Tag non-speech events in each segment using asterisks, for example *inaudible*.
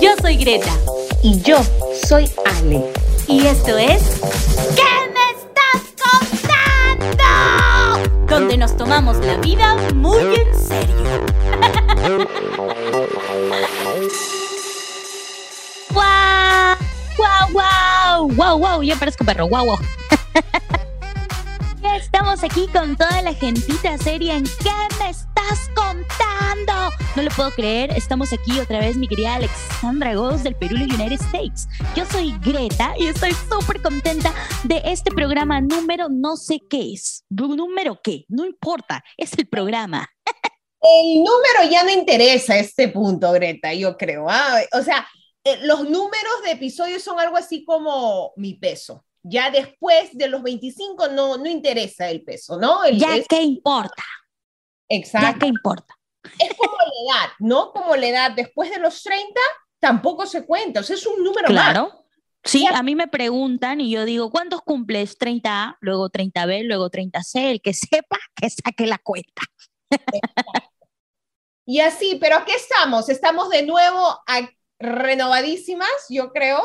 Yo soy Greta. Y yo soy Ale. Y esto es. ¿Qué me estás contando? Donde nos tomamos la vida muy en serio. *laughs* ¡Guau! ¡Guau, guau! ¡Guau, guau! Yo parezco perro. ¡Guau, guau! Ya *laughs* estamos aquí con toda la gentita seria en ¿Qué me estás contando? No lo puedo creer, estamos aquí otra vez mi querida Alexandra Goz del Perú y United States. Yo soy Greta y estoy súper contenta de este programa número no sé qué es. ¿Número qué? No importa, es el programa. El número ya no interesa a este punto, Greta, yo creo. ¿ah? O sea, eh, los números de episodios son algo así como mi peso. Ya después de los 25 no, no interesa el peso, ¿no? El, ya es- qué importa, exacto. ya qué importa. Es como la edad, ¿no? Como la edad después de los 30 tampoco se cuenta, o sea, es un número más. Claro. Sí, Ya. a mí me preguntan y yo digo, ¿cuántos cumples? 30A, luego 30B, luego 30C. El que sepa, que saque la cuenta. Y así, pero aquí estamos, estamos de nuevo renovadísimas, yo creo.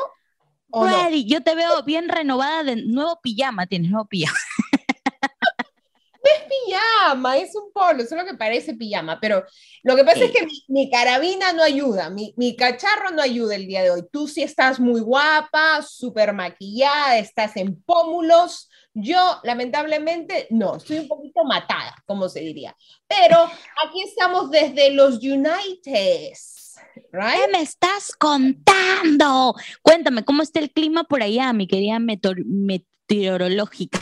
¿o no? Ready, yo te veo bien renovada de nuevo pijama, tienes nuevo pijama. Pijama, es un polo, solo que parece pijama, pero lo que pasa es que mi, mi carabina no ayuda, mi, mi cacharro no ayuda el día de hoy. Tú sí estás muy guapa, súper maquillada, estás en pómulos. Yo, lamentablemente, no, estoy un poquito matada, como se diría. Pero aquí estamos desde los United, right? ¿Qué me estás contando? Cuéntame, ¿cómo está el clima por allá, mi querida meteor- meteorológica?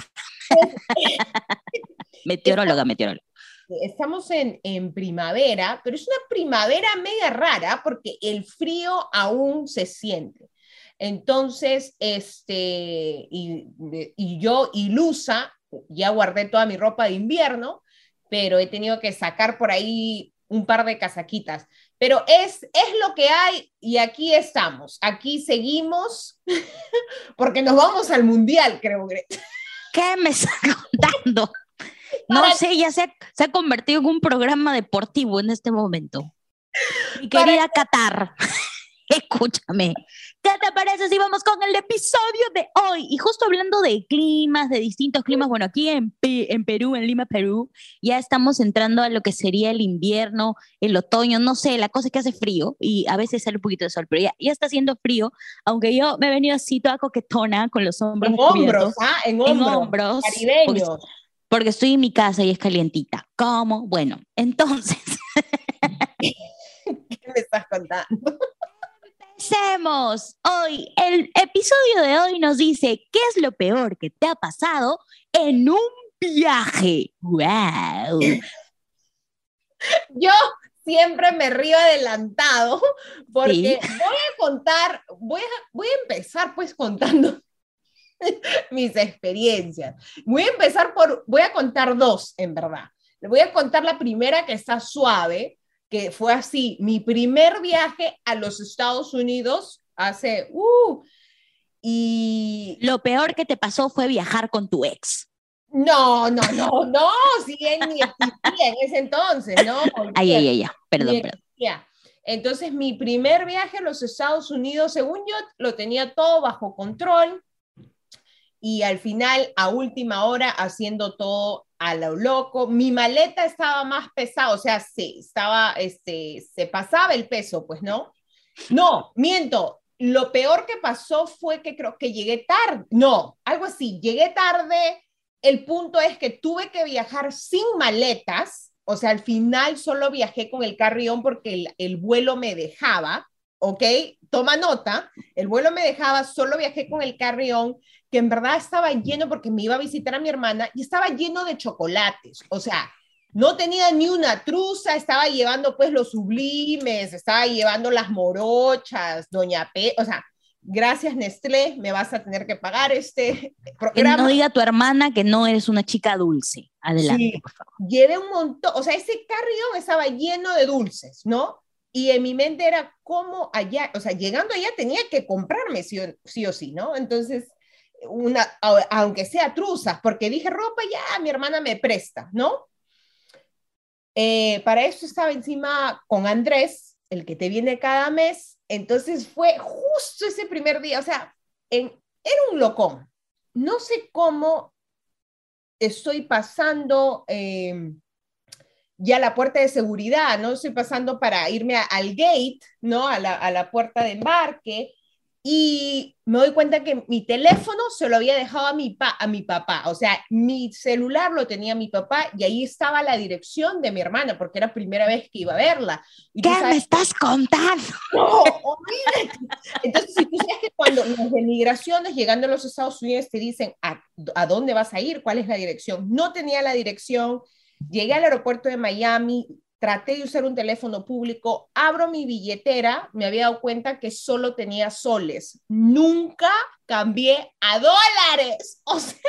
*laughs* meteoróloga, meteoróloga. Estamos en, en primavera, pero es una primavera media rara porque el frío aún se siente. Entonces, este, y, y yo ilusa, ya guardé toda mi ropa de invierno, pero he tenido que sacar por ahí un par de casaquitas. Pero es, es lo que hay y aquí estamos, aquí seguimos, *laughs* porque nos vamos al mundial, creo. ¿Qué me estás contando? *laughs* No Para- sé, ya se ha, se ha convertido en un programa deportivo en este momento. Mi Para- querida Qatar, *laughs* escúchame. ¿Qué te parece si vamos con el episodio de hoy? Y justo hablando de climas, de distintos climas, bueno, aquí en, en Perú, en Lima, Perú, ya estamos entrando a lo que sería el invierno, el otoño, no sé, la cosa es que hace frío y a veces sale un poquito de sol, pero ya, ya está haciendo frío, aunque yo me he venido así toda coquetona con los hombros En hombros. ¿ah? En En hombros. hombros, porque Caribeños. Porque estoy en mi casa y es calientita. ¿Cómo? Bueno, entonces, *laughs* ¿Qué me estás contando? empecemos. Hoy, el episodio de hoy nos dice, ¿qué es lo peor que te ha pasado en un viaje? ¡Wow! Yo siempre me río adelantado porque Sí. voy a contar, voy a, voy a empezar pues contando *laughs* mis experiencias. Voy a empezar por, voy a contar dos en verdad. Le voy a contar la primera que está suave, que fue así, mi primer viaje a los Estados Unidos hace, uh, y Lo peor que te pasó fue viajar con tu ex. no, no, no, no, si él ni existía en ese entonces, ¿no? *laughs* Ay, ay, ay, perdón, perdón. Ya. Entonces, mi primer viaje a los Estados Unidos, según yo, lo tenía todo bajo control y al final, a última hora, haciendo todo a lo loco. Mi maleta estaba más pesada, o sea, sí, estaba, este, se pasaba el peso, pues, ¿no? No, miento. Lo peor que pasó fue que creo que llegué tarde. No, algo así, llegué tarde. El punto es que tuve que viajar sin maletas, o sea, al final solo viajé con el carrión porque el, el vuelo me dejaba, ¿ok? Toma nota, el vuelo me dejaba, solo viajé con el carrión, que en verdad estaba lleno porque me iba a visitar a mi hermana y estaba lleno de chocolates, o sea, no tenía ni una truza, estaba llevando pues los sublimes, estaba llevando las morochas, doña P, o sea, gracias Nestlé, me vas a tener que pagar este *laughs* Que programa. no diga tu hermana que no eres una chica dulce. Adelante, Sí. por favor. llevé un montón, o sea, ese carrión estaba lleno de dulces, ¿no? Y en mi mente era cómo allá, o sea, llegando allá tenía que comprarme sí o sí, o sí ¿no? Entonces, una, aunque sea truzas, porque dije ropa ya, mi hermana me presta, ¿no? Eh, para eso estaba encima con Andrés, el que te viene cada mes, Entonces fue justo ese primer día, o sea, en, era un locón. No sé cómo estoy pasando eh, ya la puerta de seguridad, ¿no? Estoy pasando para irme al gate, ¿no? A la, a la puerta de embarque y me doy cuenta que mi teléfono se lo había dejado a mi, pa a mi papá, o sea, mi celular lo tenía mi papá y ahí estaba la dirección de mi hermana, porque era la primera vez que iba a verla. ¿Qué me estás contando? No, Entonces, si tú sabes que cuando los de migraciones llegando a los Estados Unidos te dicen ¿a, a dónde vas a ir, cuál es la dirección, no tenía la dirección, llegué al aeropuerto de Miami, traté de usar un teléfono público, abro mi billetera, me había dado cuenta que solo tenía soles. Nunca cambié a dólares. *laughs* O sea,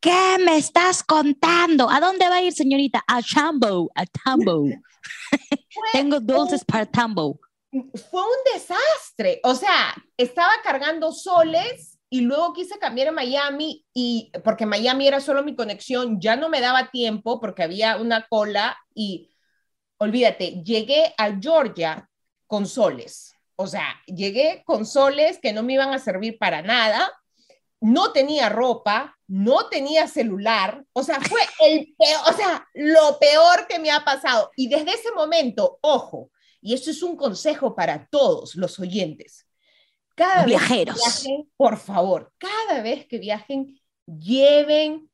¿qué me estás contando? ¿A dónde va a ir, señorita? A Chambo, a Tambo. *laughs* Tengo dulces para Tambo. Fue un desastre. O sea, estaba cargando soles y luego quise cambiar a Miami y porque Miami era solo mi conexión, ya no me daba tiempo porque había una cola y olvídate, llegué a Georgia con soles. O sea, llegué con soles que no me iban a servir para nada. No tenía ropa, no tenía celular. O sea, fue el o sea, lo peor que me ha pasado. Y desde ese momento, ojo, y esto es un consejo para todos los oyentes. Cada Viajeros. vez que viajen, por favor, cada vez que viajen, lleven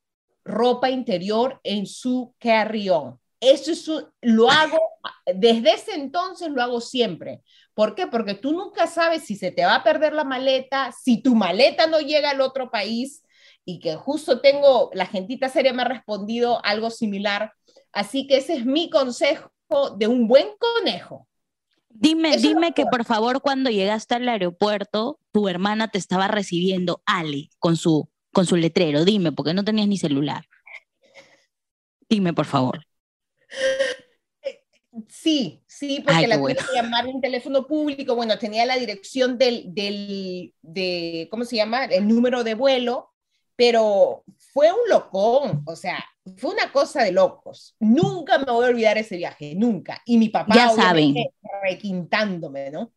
ropa interior en su carry-on. Eso es lo hago, desde ese entonces lo hago siempre. ¿Por qué? Porque tú nunca sabes si se te va a perder la maleta, si tu maleta no llega al otro país y que justo tengo, la gentita seria me ha respondido algo similar. Así que ese es mi consejo de un buen conejo. Dime, dime que por favor cuando llegaste al aeropuerto, tu hermana te estaba recibiendo, Ale, con su, con su letrero. Dime, porque no tenías ni celular. Dime, por favor. Sí, sí, porque la tuve que llamar en teléfono público. Bueno, tenía la dirección del, del, de, ¿cómo se llama? El número de vuelo, pero fue un locón, o sea, fue una cosa de locos. Nunca me voy a olvidar ese viaje, nunca. Y mi papá, ya saben, requintándome, ¿no?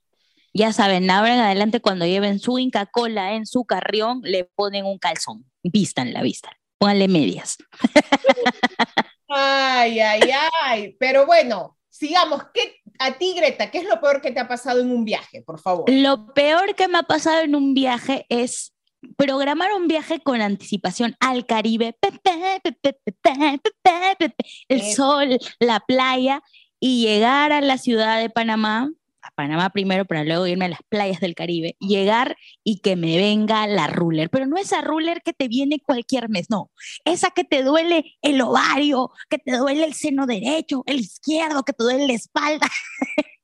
Ya saben, ahora en adelante cuando lleven su Inca Cola en su carrión, le ponen un calzón, vistan la vista, pónganle medias. *laughs* Ay, ay, ay. Pero bueno, sigamos. ¿Qué, a ti, Greta, ¿qué es lo peor que te ha pasado en un viaje, por favor? Lo peor que me ha pasado en un viaje es programar un viaje con anticipación al Caribe, el sol, la playa y llegar a la ciudad de Panamá Panamá primero para luego irme a las playas del Caribe, llegar y que me venga la ruler, pero no esa ruler que te viene cualquier mes, no, esa que te duele el ovario, que te duele el seno derecho, el izquierdo, que te duele la espalda. *laughs*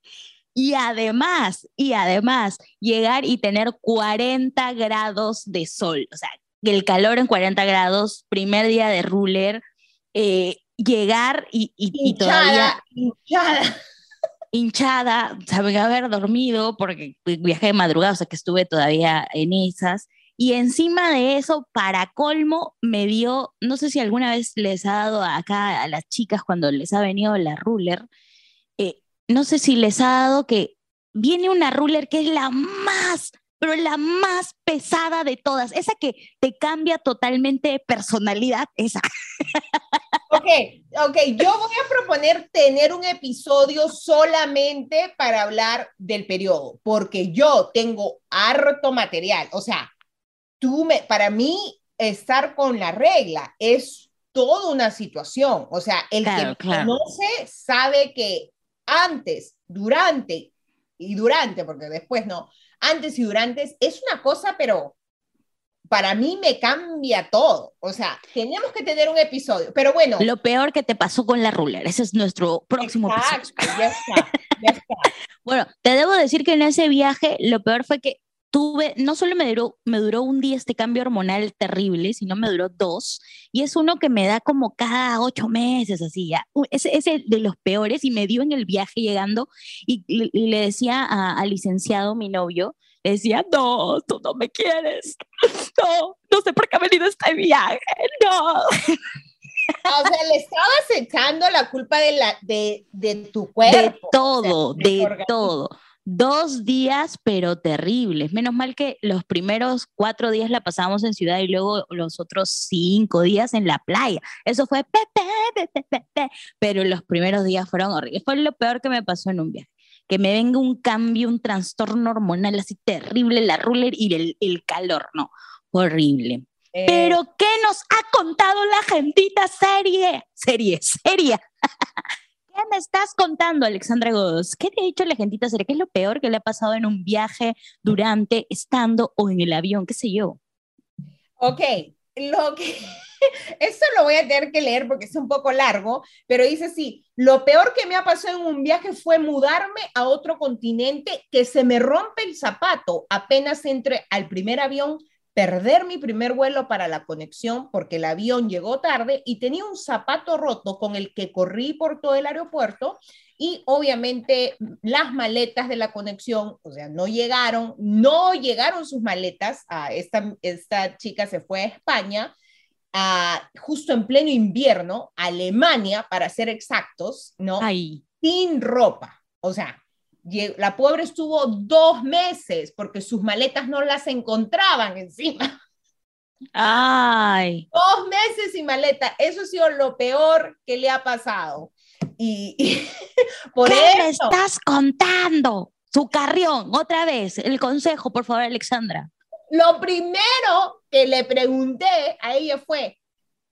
y además, y además, llegar y tener 40 grados de sol, o sea, el calor en 40 grados, primer día de ruler, eh, llegar y, y, y todavía... Hinchada hinchada, saben haber dormido porque viajé de madrugada, o sea que estuve todavía en esas. Y encima de eso, para colmo, me dio, no sé si alguna vez les ha dado acá a las chicas cuando les ha venido la ruler, no sé si les ha dado que viene una ruler que es la más, pero la más pesada de todas, esa que te cambia totalmente de personalidad, esa. Ok, ok, yo voy a proponer tener un episodio solamente para hablar del periodo, porque yo tengo harto material. O sea, tú me, para mí, estar con la regla es toda una situación. O sea, el que me conoce sabe que antes, durante y durante, porque después no, antes y durante es una cosa, pero para mí me cambia todo. O sea, tenemos que tener un episodio. Pero bueno. Lo peor que te pasó con la ruler. Ese es nuestro próximo episodio. Ya está, ya está. *laughs* bueno, te debo decir que en ese viaje lo peor fue que tuve, no solo me duró, me duró un día este cambio hormonal terrible, sino me duró dos. Y es uno que me da como cada ocho meses, así ya. Ese es de los peores y me dio en el viaje llegando y, le decía al licenciado, mi novio, decía, no, tú no me quieres, no, no sé por qué ha venido este viaje, no. O sea, le estabas echando la culpa de, la, de, de tu cuerpo. De todo, de todo. Dos días, pero terribles. Menos mal que los primeros cuatro días la pasamos en ciudad y luego los otros cinco días en la playa. Eso fue pero los primeros días fueron horribles. Fue lo peor que me pasó en un viaje. Que me venga un cambio, un trastorno hormonal así terrible, la ruler y el, el calor, no, horrible. Eh, Pero ¿qué nos ha contado la gentita serie? Serie, seria. *laughs* ¿Qué me estás contando, Alexandra Godos? ¿Qué te ha dicho la gentita serie? ¿Qué es lo peor que le ha pasado en un viaje, durante, estando o en el avión? ¿Qué sé yo? Ok, lo que... *laughs* Esto lo voy a tener que leer porque es un poco largo, pero dice así, lo peor que me ha pasado en un viaje fue mudarme a otro continente, que se me rompe el zapato apenas entre al primer avión perder mi primer vuelo para la conexión porque el avión llegó tarde y tenía un zapato roto con el que corrí por todo el aeropuerto y obviamente las maletas de la conexión, o sea, no llegaron, no llegaron sus maletas, a esta, esta chica se fue a España, a, justo en pleno invierno, Alemania, para ser exactos, ¿no? Ay. Sin ropa, o sea, la pobre estuvo dos meses porque sus maletas no las encontraban encima. Ay. Dos meses sin maleta. Eso ha sido lo peor que le ha pasado. Y, y *laughs* por ¿Qué eso, me estás contando? Su carrión, otra vez. El consejo, por favor, Alexandra. lo primero que le pregunté a ella fue,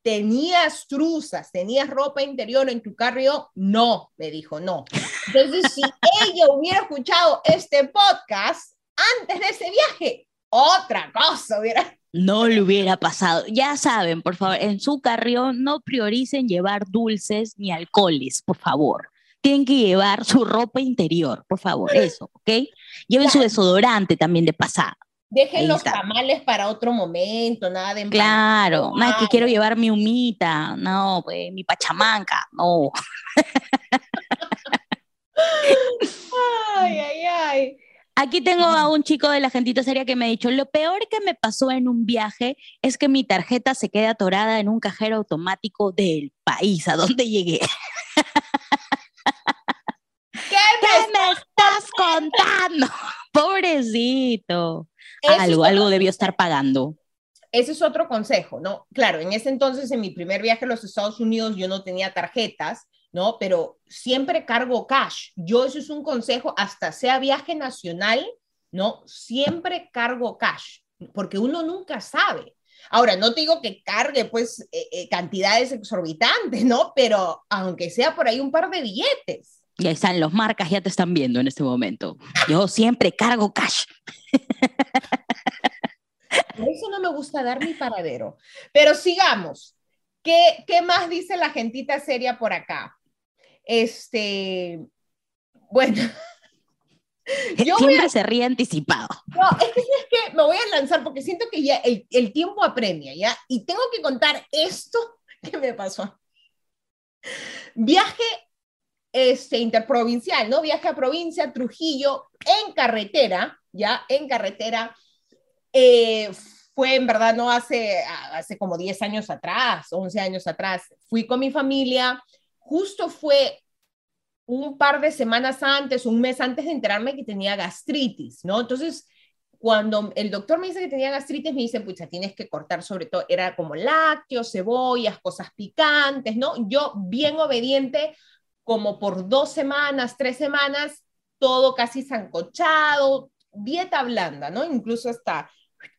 ¿tenías truzas, tenías ropa interior en tu carro? No, me dijo, no. Entonces, si ella hubiera escuchado este podcast antes de ese viaje, otra cosa hubiera. No le hubiera pasado. Ya saben, por favor, en su carrión no prioricen llevar dulces ni alcoholes, por favor. Tienen que llevar su ropa interior, por favor, eso, ¿ok? Lleven su desodorante también de pasada. Dejen los tamales para otro momento, nada de Claro, no es que quiero llevar mi humita, no, pues mi pachamanca, no. *laughs* Ay, ay, ay. Aquí tengo a un chico de la gentita seria que me ha dicho, lo peor que me pasó en un viaje es que mi tarjeta se queda atorada en un cajero automático del país a donde llegué. *laughs* ¿Qué ¿Qué me estás contando? *laughs* Pobrecito. Algo, algo debió estar pagando. Ese es otro consejo, ¿no? Claro, en ese entonces, en mi primer viaje a los Estados Unidos, yo no tenía tarjetas, ¿no? Pero siempre cargo cash. Yo, eso es un consejo, hasta sea viaje nacional, ¿no? Siempre cargo cash, porque uno nunca sabe. Ahora, no te digo que cargue, pues, eh, eh, cantidades exorbitantes, ¿no? Pero aunque sea por ahí un par de billetes. Y ahí están, los marcas ya te están viendo en este momento. Yo siempre cargo cash. *laughs* Por eso no me gusta dar mi paradero. Pero sigamos. ¿Qué, qué más dice la gentita seria por acá? Este, bueno, *laughs* Yo siempre se ríe anticipado. no, es que, es que me voy a lanzar porque siento que ya el, el tiempo apremia, ¿ya? Y tengo que contar esto *laughs* que me pasó. Viaje este, interprovincial, ¿no? Viaje a provincia, Trujillo, en carretera, ¿ya? En carretera. Eh, fue en verdad, no hace, hace como 10 años atrás, 11 años atrás. Fui con mi familia, justo fue un par de semanas antes, un mes antes de enterarme que tenía gastritis, ¿no? Entonces, cuando el doctor me dice que tenía gastritis, me dice, pucha, tienes que cortar sobre todo, era como lácteos, cebollas, cosas picantes, ¿no? Yo bien obediente, como por dos semanas, tres semanas, todo casi zancochado, dieta blanda, ¿no? Incluso hasta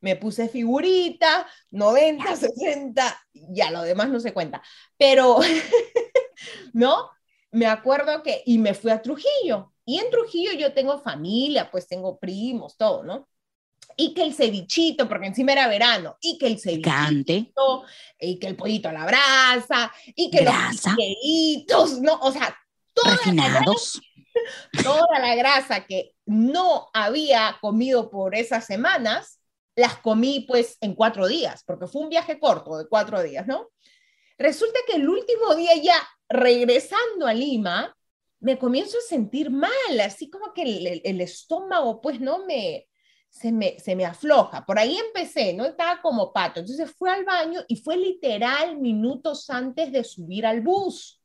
me puse figurita, 90, 60, ya lo demás no se cuenta, pero, *laughs* ¿no? Me acuerdo que, y me fui a Trujillo, y en Trujillo yo tengo familia, pues tengo primos, todo, ¿no? Y que el cevichito, porque encima era verano, y que el cevichito, Cante. y que el pollito a la brasa, y que Grasa. los ¿no? O sea, Refinados. *laughs* toda la grasa que no había comido por esas semanas, las comí pues en cuatro días, porque fue un viaje corto de cuatro días, ¿no? Resulta que el último día ya regresando a Lima, me comienzo a sentir mal, así como que el, el- el estómago pues no me se, me, se me afloja. Por ahí empecé, ¿no? Estaba como pato. Entonces fue al baño y fue literal minutos antes de subir al bus.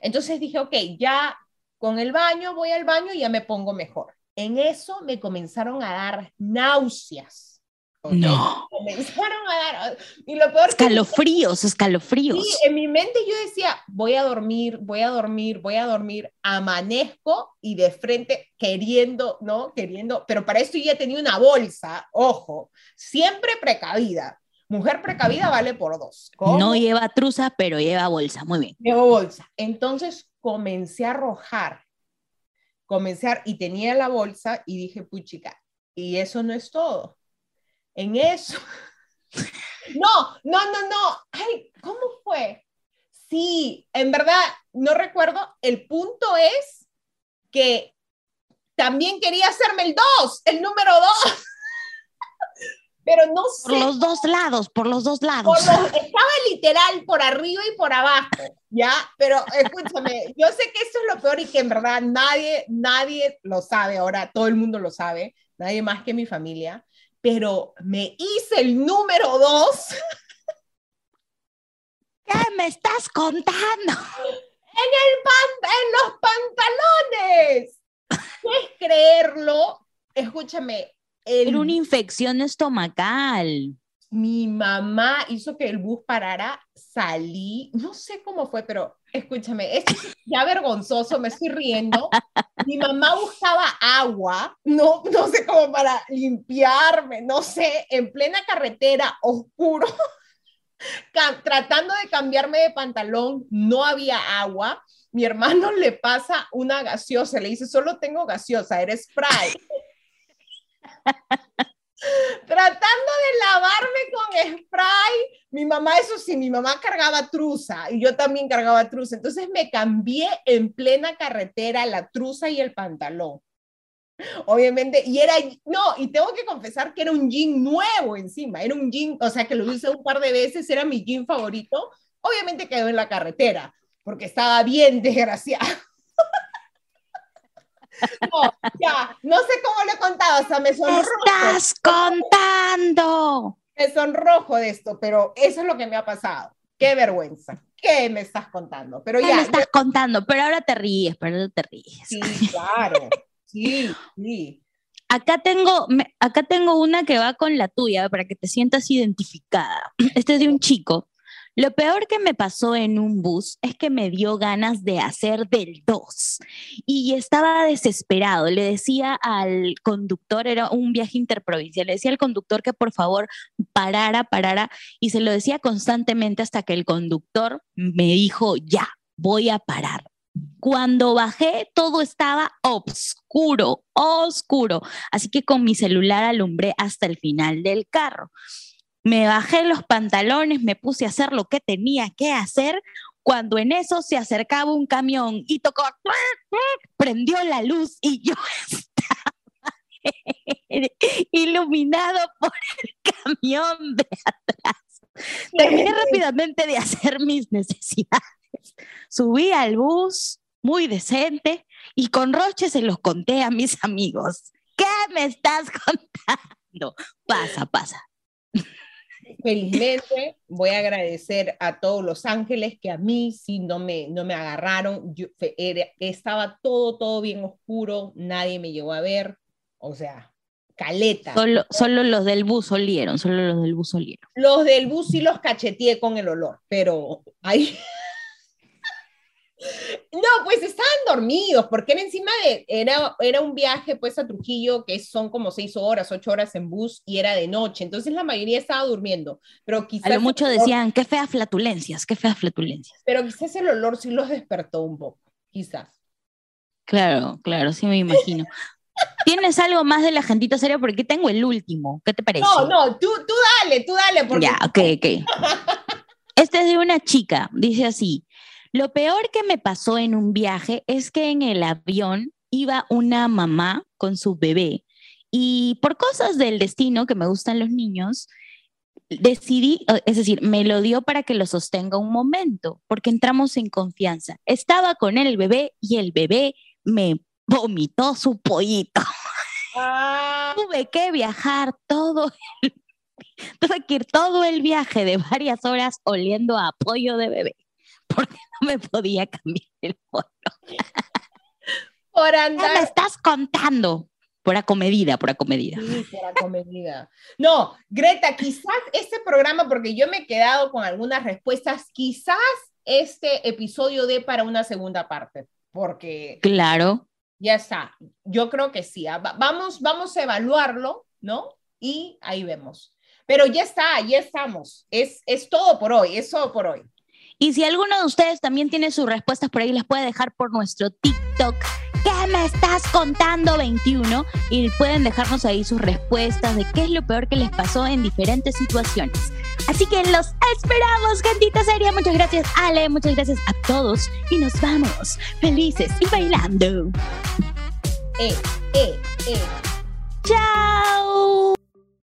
Entonces dije, ok, ya con el baño, voy al baño y ya me pongo mejor. En eso me comenzaron a dar náuseas. ¿ok? No. Comenzaron a dar. Y lo peor que Escalofríos, escalofríos. Sí, en mi mente yo decía, voy a dormir, voy a dormir, voy a dormir, amanezco y de frente queriendo, ¿no? Queriendo, pero para esto ya tenía una bolsa, ojo, siempre precavida. Mujer precavida vale por dos. ¿Cómo? No lleva truza, pero lleva bolsa. Muy bien. Llevo bolsa. Entonces comencé a arrojar, comencé a, y tenía la bolsa y dije, puchica, y eso no es todo. En eso. *laughs* No, no, no, no. Ay, ¿cómo fue? Sí, en verdad, no recuerdo. El punto es que también quería hacerme el 2, el número 2. *laughs* Pero no sé. Por los dos lados, por los dos lados. lo- estaba literal por arriba y por abajo, ¿ya? Pero escúchame, yo sé que esto es lo peor y que en verdad nadie, nadie lo sabe ahora, todo el mundo lo sabe, nadie más que mi familia, pero me hice el número dos *laughs* ¿Qué me estás contando? en, el pan- en los pantalones. ¿Puedes creerlo? Escúchame, el- Era una infección estomacal. mi mamá hizo que el bus parara, salí, no sé cómo fue, pero escúchame, es ya vergonzoso, me estoy riendo. Mi mamá buscaba agua, no, no sé cómo para limpiarme, no sé, en plena carretera, oscuro, *laughs* tratando de cambiarme de pantalón, no había agua. Mi hermano le pasa una gaseosa, le dice, solo tengo gaseosa, eres spray. *laughs* tratando de lavarme con spray. Mi mamá, eso sí, mi mamá cargaba truza y yo también cargaba truza. Entonces me cambié en plena carretera la truza y el pantalón. Obviamente, y era, no, y tengo que confesar que era un jean nuevo encima, era un jean, o sea, que lo usé un par de veces, era mi jean favorito. Obviamente quedó en la carretera, porque estaba bien *laughs* desgraciado. No, ya, no sé cómo lo he contado, o sea, me ¿Qué sonrojo estás contando? me sonrojo de esto, pero eso es lo que me ha pasado. Qué vergüenza. ¿Qué me estás contando? Pero ¿Qué ya, me estás contando? Pero ahora te ríes, pero ahora te ríes. sí, claro. Sí, sí. Acá tengo, acá tengo una que va con la tuya para que te sientas identificada. Este es de un chico. Lo peor que me pasó en un bus es que me dio ganas de hacer del 2 y estaba desesperado. Le decía al conductor, era un viaje interprovincial, le decía al conductor que por favor parara, parara y se lo decía constantemente hasta que el conductor me dijo, ya, voy a parar. Cuando bajé, todo estaba oscuro, oscuro. Así que con mi celular alumbré hasta el final del carro. Me bajé los pantalones, me puse a hacer lo que tenía que hacer. Cuando en eso se acercaba un camión y tocó, prendió la luz y yo *laughs* estaba iluminado por el camión de atrás. Terminé rápidamente de hacer mis necesidades. Subí al bus muy decente y con Roche se los conté a mis amigos. ¿Qué me estás *laughs* contando? Pasa, pasa. Felizmente voy a agradecer a todos los ángeles que a mí sí no me, no me agarraron. Yo, era- estaba todo, todo bien oscuro, nadie me llegó a ver. O sea, caleta. Solo, solo los del bus olieron, solo los del bus olieron. Los del bus sí los cacheteé con el olor, pero ahí. *laughs* No, pues estaban dormidos, porque era encima de, era, era un viaje pues a Trujillo, que son como seis horas, ocho horas en bus, y era de noche, entonces la mayoría estaba durmiendo, pero A quizás, lo mucho el olor- decían, qué feas flatulencias, qué feas flatulencias. pero quizás el olor sí los despertó un poco, quizás. Claro, claro, sí me imagino. ¿Tienes algo más de la gentita seria? Porque aquí tengo el último. ¿Qué te parece? No, no, tú, tú dale, tú dale, porque Ya, ok, ok. *laughs* Este es de una chica, dice así. Lo peor que me pasó en un viaje es que en el avión iba una mamá con su bebé y por cosas del destino que me gustan los niños, decidí, es decir, me lo dio para que lo sostenga un momento, porque entramos en confianza. Estaba con el bebé y el bebé me vomitó su pollito. Ah, Tuve que viajar todo el, *laughs* tuve que ir todo el viaje de varias horas oliendo a pollo de bebé, porque no me podía cambiar el pollo. por ¿Qué me andar, estás contando? Por acomedida, por acomedida. Sí, por acomedida. No, Greta, quizás este programa, porque yo me he quedado con algunas respuestas, quizás este episodio dé para una segunda parte, porque... Claro. Ya está. Yo creo que sí. Ah, vamos, vamos a evaluarlo, ¿no? Y ahí vemos. Pero ya está, ya estamos. Es, es todo por hoy, es todo por hoy. Y si alguno de ustedes también tiene sus respuestas por ahí, las puede dejar por nuestro TikTok. ¿Qué me estás contando 21? Y pueden dejarnos ahí sus respuestas de qué es lo peor que les pasó en diferentes situaciones. Así que los esperamos, gentita seria. Muchas gracias, Ale. Muchas gracias a todos. Y nos vamos felices y bailando. Eh, eh, eh. Chao.